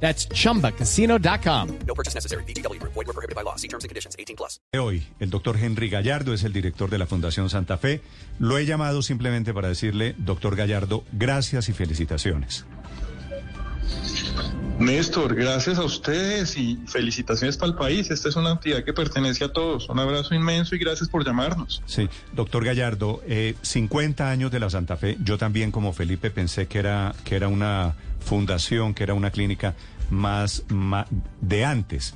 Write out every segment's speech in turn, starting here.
That's chumbacasino.com. No purchase necessary. BGW. Void were prohibited by law. See terms and conditions. 18 plus. Hoy, el doctor Henry Gallardo es el director de la Fundación Santa Fe. Lo he llamado simplemente para decirle, doctor Gallardo, gracias y felicitaciones. Néstor, gracias a ustedes y felicitaciones para el país. Esta es una entidad que pertenece a todos. Un abrazo inmenso y gracias por llamarnos. Sí, doctor Gallardo, eh, 50 años de la Santa Fe. Yo también, como Felipe, pensé que era, que era una fundación, que era una clínica más, más de antes.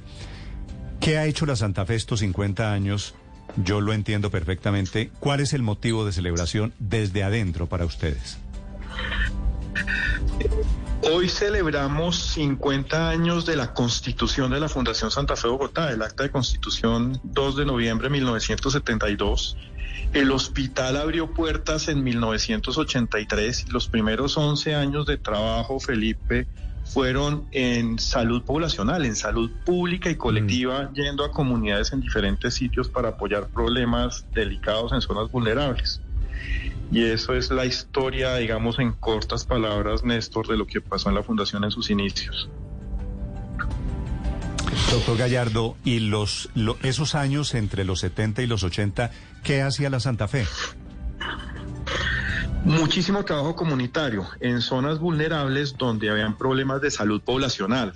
¿Qué ha hecho la Santa Fe estos 50 años? Yo lo entiendo perfectamente. ¿Cuál es el motivo de celebración desde adentro para ustedes? Hoy celebramos 50 años de la constitución de la Fundación Santa Fe Bogotá, el acta de constitución 2 de noviembre de 1972. El hospital abrió puertas en 1983 y los primeros 11 años de trabajo, Felipe, fueron en salud poblacional, en salud pública y colectiva, yendo a comunidades en diferentes sitios para apoyar problemas delicados en zonas vulnerables. Y eso es la historia, digamos, en cortas palabras, Néstor, de lo que pasó en la Fundación en sus inicios. Doctor Gallardo, ¿y los, lo- esos años entre los 70 y los 80, qué hacía la Santa Fe? Muchísimo trabajo comunitario en zonas vulnerables donde habían problemas de salud poblacional,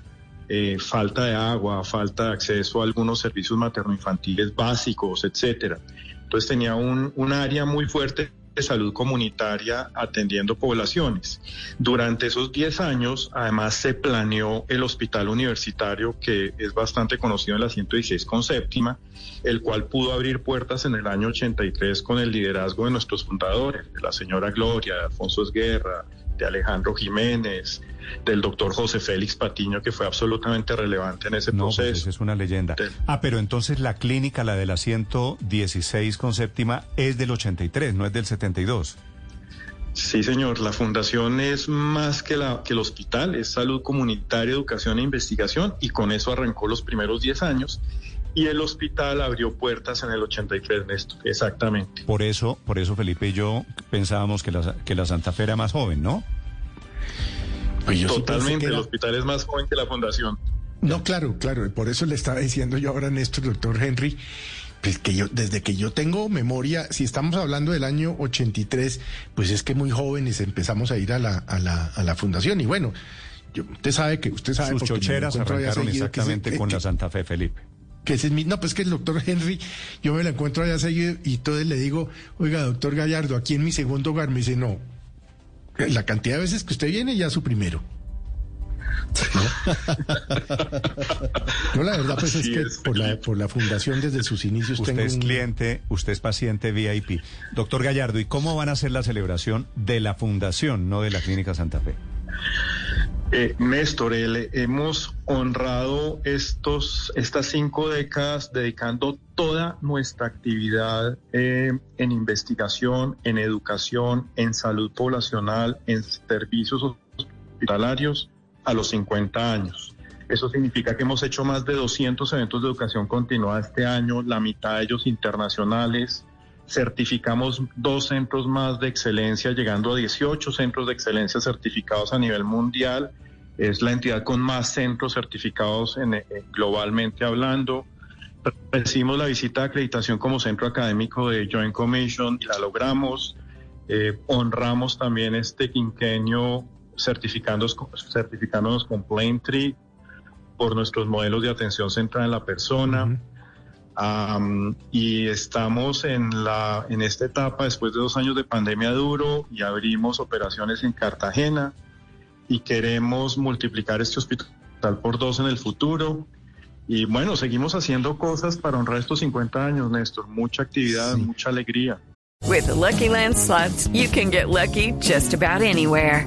eh, falta de agua, falta de acceso a algunos servicios materno-infantiles básicos, etcétera. Entonces tenía un, un área muy fuerte de salud comunitaria atendiendo poblaciones. Durante esos 10 años, además, se planeó el hospital universitario, que es bastante conocido en la 116 con séptima, el cual pudo abrir puertas en el año 83 con el liderazgo de nuestros fundadores, de la señora Gloria, de Alfonso Esguerra, de Alejandro Jiménez, del doctor José Félix Patiño, que fue absolutamente relevante en ese No, pues proceso. esa es una leyenda. Del- Ah, pero entonces la clínica, la de la 116 con séptima, es del 83, no es del 72. Sí, señor. La fundación es más que, la, que el hospital, es salud comunitaria, educación e investigación, y con eso arrancó los primeros 10 años. Y el hospital abrió puertas en el 83, Néstor. Exactamente. Por eso, por eso Felipe y yo pensábamos que la, que la Santa Fe era más joven, ¿no? Pues yo Totalmente. El hospital es más joven que la fundación. No, claro, claro. y Por eso le estaba diciendo yo ahora a Néstor, doctor Henry, pues que yo, desde que yo tengo memoria, si estamos hablando del año 83, pues es que muy jóvenes empezamos a ir a la, a la, a la fundación. Y bueno, yo, usted sabe que, usted sabe Sus chocheras arrancaron seguido, que ese- exactamente que- con que- la Santa Fe, Felipe. Que ese es mi, no, pues que el doctor Henry, yo me lo encuentro allá seguido y entonces le digo, oiga, doctor Gallardo, aquí en mi segundo hogar, me dice, no, la cantidad de veces que usted viene ya es su primero. No, la verdad pues es que es, por la, por la fundación desde sus inicios Usted tengo es un- cliente, usted es paciente VIP. Doctor Gallardo, ¿y cómo van a hacer la celebración de la fundación, no de la Clínica Santa Fe? Eh, Néstor, hemos honrado estos, estas cinco décadas dedicando toda nuestra actividad eh, en investigación, en educación, en salud poblacional, en servicios hospitalarios a los 50 años. Eso significa que hemos hecho más de 200 eventos de educación continua este año, la mitad de ellos internacionales. Certificamos dos centros más de excelencia, llegando a 18 centros de excelencia certificados a nivel mundial. Es la entidad con más centros certificados en- eh, globalmente hablando. Recibimos la visita de acreditación como centro académico de Joint Commission y la logramos. Eh, honramos también este quinquenio certificándonos, con Plaintree por nuestros modelos de atención centrada en la persona. Am, y estamos en, la, en esta etapa después de dos años de pandemia duro y abrimos operaciones en Cartagena y queremos multiplicar este hospital por dos en el futuro. Y bueno, seguimos haciendo cosas para honrar estos 50 años, Néstor. Mucha actividad, Sí. mucha alegría. With the Lucky Land slots, you can get lucky just about anywhere.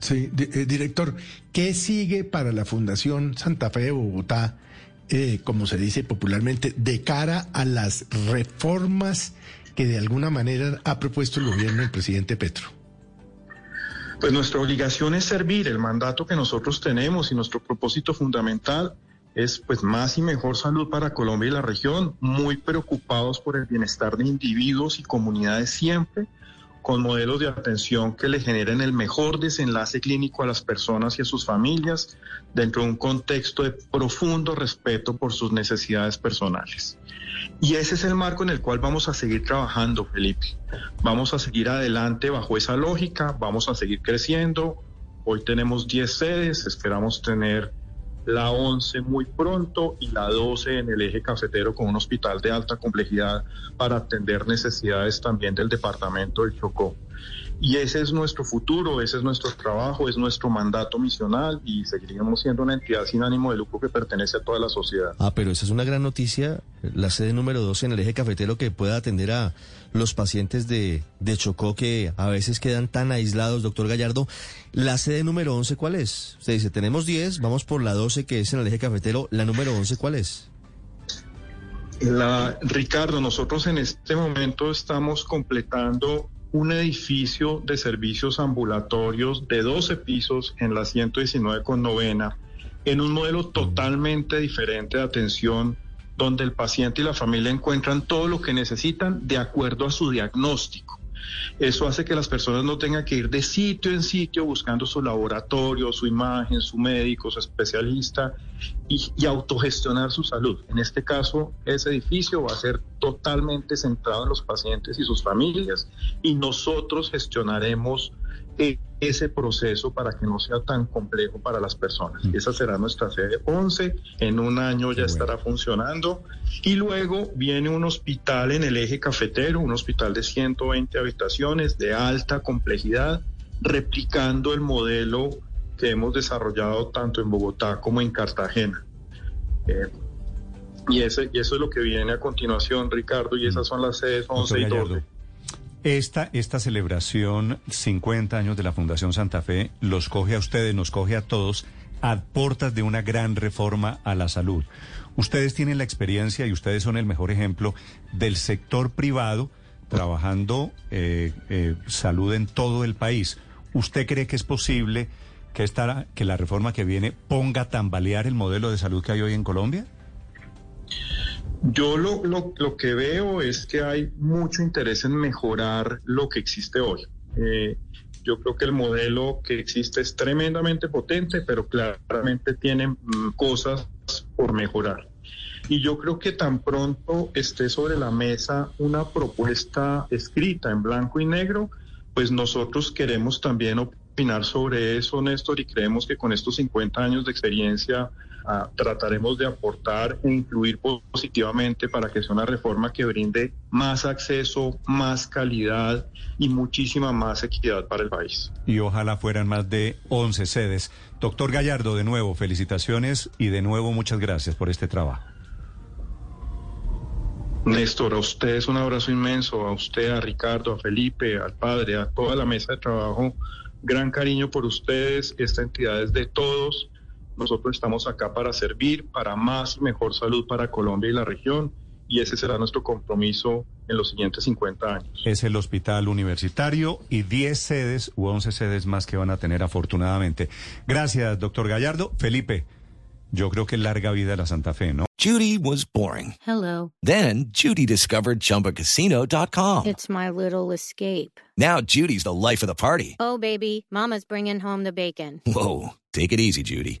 Sí, eh, director, ¿qué sigue para la Fundación Santa Fe de Bogotá, eh, como se dice popularmente, de cara a las reformas que de alguna manera ha propuesto el gobierno del presidente Petro? Pues nuestra obligación es servir. El mandato que nosotros tenemos y nuestro propósito fundamental es pues más y mejor salud para Colombia y la región, muy preocupados por el bienestar de individuos y comunidades siempre, con modelos de atención que le generen el mejor desenlace clínico a las personas y a sus familias dentro de un contexto de profundo respeto por sus necesidades personales. Y ese es el marco en el cual vamos a seguir trabajando, Felipe. Vamos a seguir adelante bajo esa lógica, vamos a seguir creciendo. Hoy tenemos 10 sedes, esperamos tener la 11 muy pronto y la 12 en el eje cafetero con un hospital de alta complejidad para atender necesidades también del departamento del Chocó. Y ese es nuestro futuro, ese es nuestro trabajo, es nuestro mandato misional y seguiremos siendo una entidad sin ánimo de lucro que pertenece a toda la sociedad. Ah, pero esa es una gran noticia, la sede número 12 en el eje cafetero que pueda atender a los pacientes de, de Chocó que a veces quedan tan aislados, doctor Gallardo. La sede número 11, ¿cuál es? Usted dice, tenemos 10, vamos por la 12 que es en el eje cafetero. ¿La número 11 cuál es? La, Ricardo, nosotros en este momento estamos completando un edificio de servicios ambulatorios de 12 pisos en la 119 con novena, en un modelo totalmente diferente de atención, donde el paciente y la familia encuentran todo lo que necesitan de acuerdo a su diagnóstico. Eso hace que las personas no tengan que ir de sitio en sitio buscando su laboratorio, su imagen, su médico, su especialista y, autogestionar su salud. En este caso, ese edificio va a ser totalmente centrado en los pacientes y sus familias y nosotros gestionaremos ese proceso para que no sea tan complejo para las personas. Y esa será nuestra sede 11, en un año ya estará funcionando y luego viene un hospital en el eje cafetero, un hospital de 120 habitaciones de alta complejidad, replicando el modelo que hemos desarrollado tanto en Bogotá como en Cartagena. Eh, y, ese, y eso es lo que viene a continuación, Ricardo, y esas son las sedes 11 y 12. Esta, esta celebración, 50 años de la Fundación Santa Fe, los coge a ustedes, nos coge a todos a portas de una gran reforma a la salud. Ustedes tienen la experiencia y ustedes son el mejor ejemplo del sector privado trabajando eh, eh, salud en todo el país. ¿Usted cree que es posible que, esta, que la reforma que viene ponga a tambalear el modelo de salud que hay hoy en Colombia? Yo lo, lo, lo, que veo es que hay mucho interés en mejorar lo que existe hoy. Eh, yo creo que el modelo que existe es tremendamente potente, pero claramente tiene mm, cosas por mejorar. Y yo creo que tan pronto esté sobre la mesa una propuesta escrita en blanco y negro, pues nosotros queremos también opinar sobre eso, Néstor, y creemos que con estos 50 años de experiencia uh, trataremos de aportar e incluir positivamente para que sea una reforma que brinde más acceso, más calidad y muchísima más equidad para el país. Y ojalá fueran más de 11 sedes. Doctor Gallardo, de nuevo, felicitaciones y de nuevo muchas gracias por este trabajo. Néstor, a ustedes un abrazo inmenso, a usted, a Ricardo, a Felipe, al padre, a toda la mesa de trabajo. Gran cariño por ustedes. Esta entidad es de todos. Nosotros estamos acá para servir, para más y mejor salud para Colombia y la región. Y ese será nuestro compromiso en los siguientes 50 años. Es el hospital universitario y 10 sedes u 11 sedes más que van a tener afortunadamente. Gracias, doctor Gallardo. Felipe, yo creo que larga vida a la Santa Fe, ¿no? Judy was boring. Hello. Then Judy discovered chumbacasino.com. It's my little escape. Now Judy's the life of the party. Oh, baby, Mama's bringing home the bacon. Whoa. Take it easy, Judy.